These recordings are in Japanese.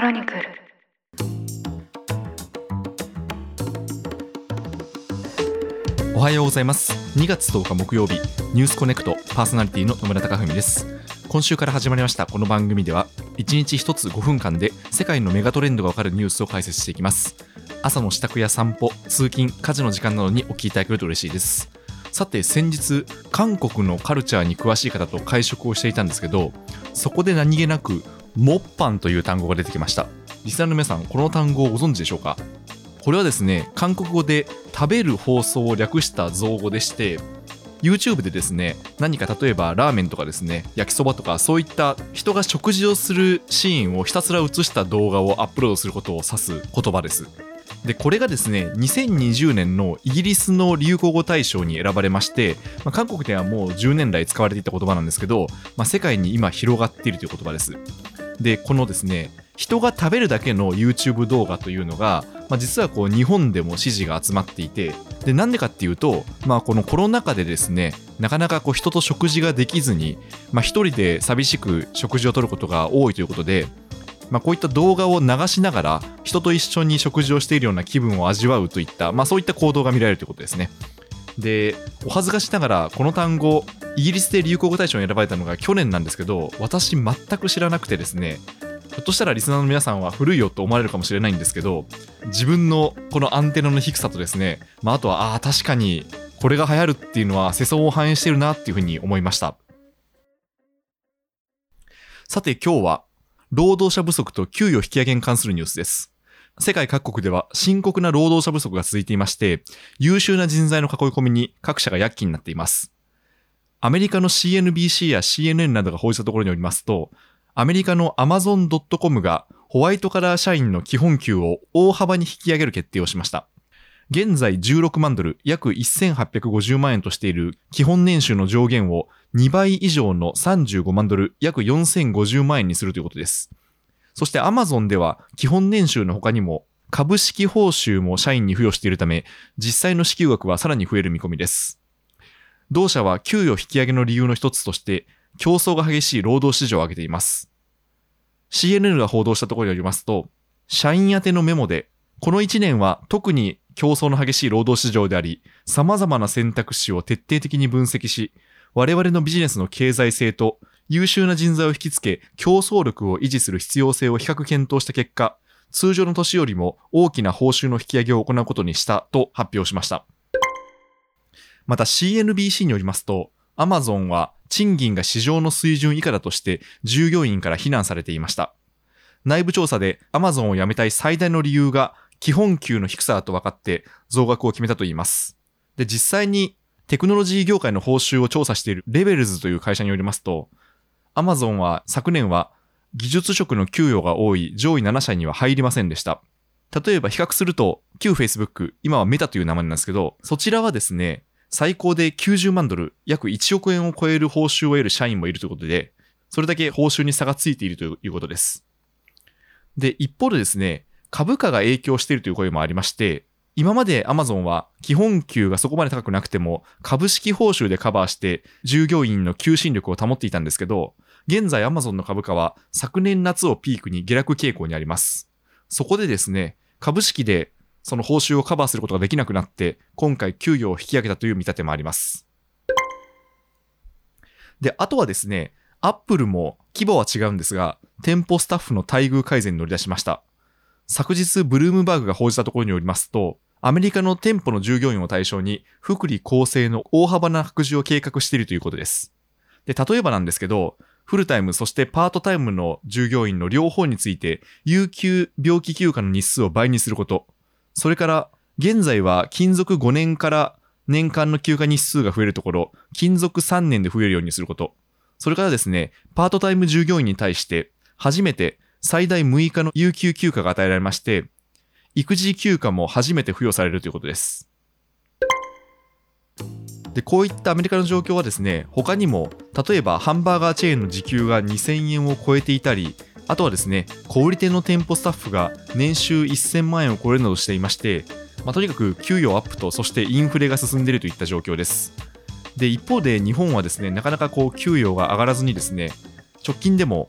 クロニクル。おはようございます。2月10日木曜日ニュースコネクトパーソナリティの野村貴文です。今週から始まりましたこの番組では1日1つ5分間で世界のメガトレンドがわかるニュースを解説していきます。朝の支度や散歩通勤家事の時間などにお聞きいただけると嬉しいです。さて先日韓国のカルチャーに詳しい方と会食をしていたんですけどそこで何気なくモッパンという単語が出てきました。リスナーの皆さんこの単語をご存知でしょうか？これはですね韓国語で食べる放送を略した造語でして YouTube でですね何か例えばラーメンとかですね焼きそばとかそういった人が食事をするシーンをひたすら映した動画をアップロードすることを指す言葉です。でこれがですね2020年のイギリスの流行語大賞に選ばれまして、まあ、韓国ではもう10年来使われていた言葉なんですけど、まあ、世界に今広がっているという言葉です。でこのですね人が食べるだけの YouTube 動画というのが、まあ、実はこう日本でも支持が集まっていてでなんでかっていうと、まあ、このコロナ禍でですねなかなかこう人と食事ができずに、まあ、一人で寂しく食事をとることが多いということで、まあ、こういった動画を流しながら人と一緒に食事をしているような気分を味わうといった、まあ、そういった行動が見られるということですね。でお恥ずかしながらこの単語イギリスで流行語大賞に選ばれたのが去年なんですけど私全く知らなくてですねひょっとしたらリスナーの皆さんは古いよと思われるかもしれないんですけど自分のこのアンテナの低さとですね、まあ、あとはああ確かにこれが流行るっていうのは世相を反映してるなっていうふうに思いました。さて今日は労働者不足と給与引き上げに関するニュースです。世界各国では深刻な労働者不足が続いていまして優秀な人材の囲い込みに各社が躍起になっています。アメリカの CNBC や CNN などが報じたところによりますとアメリカの Amazon.com がホワイトカラー社員の基本給を大幅に引き上げる決定をしました。現在16万ドル、約1850万円としている基本年収の上限を2倍以上の35万ドル、約4050万円にするということです。そして Amazon では基本年収の他にも株式報酬も社員に付与しているため、実際の支給額はさらに増える見込みです。同社は給与引き上げの理由の一つとして、競争が激しい労働市場を挙げています。CNN が報道したところによりますと、社員宛てのメモで、この1年は特に競争の激しい労働市場であり、様々な選択肢を徹底的に分析し、我々のビジネスの経済性と優秀な人材を引きつけ、競争力を維持する必要性を比較検討した結果、通常の年よりも大きな報酬の引き上げを行うことにしたと発表しました。また CNBC によりますと、アマゾンは賃金が市場の水準以下だとして従業員から非難されていました。内部調査でアマゾンを辞めたい最大の理由が基本給の低さだと分かって増額を決めたといいます。で、実際にテクノロジー業界の報酬を調査しているレベルズという会社によりますと、アマゾンは昨年は技術職の給与が多い上位7社には入りませんでした。例えば比較すると、旧 Facebook、今はメタという名前なんですけど、そちらはですね、最高で90万ドル、約1億円を超える報酬を得る社員もいるということで、それだけ報酬に差がついているということです。で、一方でですね、株価が影響しているという声もありまして、今まで Amazon は基本給がそこまで高くなくても株式報酬でカバーして従業員の求心力を保っていたんですけど、現在 Amazon の株価は昨年夏をピークに下落傾向にあります。そこでですね、株式でその報酬をカバーすることができなくなって、今回給与を引き上げたという見立てもあります。で、あとはですね、アップルも規模は違うんですが、店舗スタッフの待遇改善に乗り出しました。昨日、ブルームバーグが報じたところによりますと、アメリカの店舗の従業員を対象に、福利厚生の大幅な拡充を計画しているということです。で、例えばなんですけど、フルタイム、そしてパートタイムの従業員の両方について、有給病気休暇の日数を倍にすること、それから、現在は勤続5年から年間の休暇日数が増えるところ、勤続3年で増えるようにすること。それからですね、パートタイム従業員に対して、初めて最大6日の有給休暇が与えられまして、育児休暇も初めて付与されるということです。で、こういったアメリカの状況はですね、他にも、例えばハンバーガーチェーンの時給が2000円を超えていたり、あとはですね、小売店の店舗スタッフが年収1000万円を超えるなどしていまして、まあ、とにかく給与アップと、そしてインフレが進んでいるといった状況です。で、一方で日本はですね、なかなかこう給与が上がらずにですね、直近でも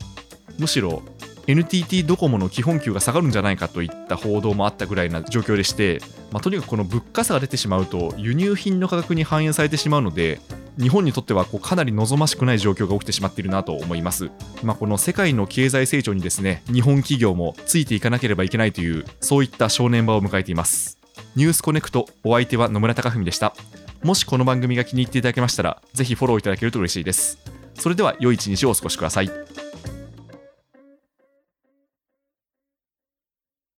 むしろ NTT ドコモの基本給が下がるんじゃないかといった報道もあったぐらいな状況でして、まあ、とにかくこの物価差が出てしまうと輸入品の価格に反映されてしまうので日本にとってはこうかなり望ましくない状況が起きてしまっているなと思います、まあ、この世界の経済成長にですね日本企業もついていかなければいけないというそういった正念場を迎えています。ニュースコネクトお相手は野村貴文でした。もしこの番組が気に入っていただけましたらぜひフォローいただけると嬉しいです。それでは良い一日をお過ごしください。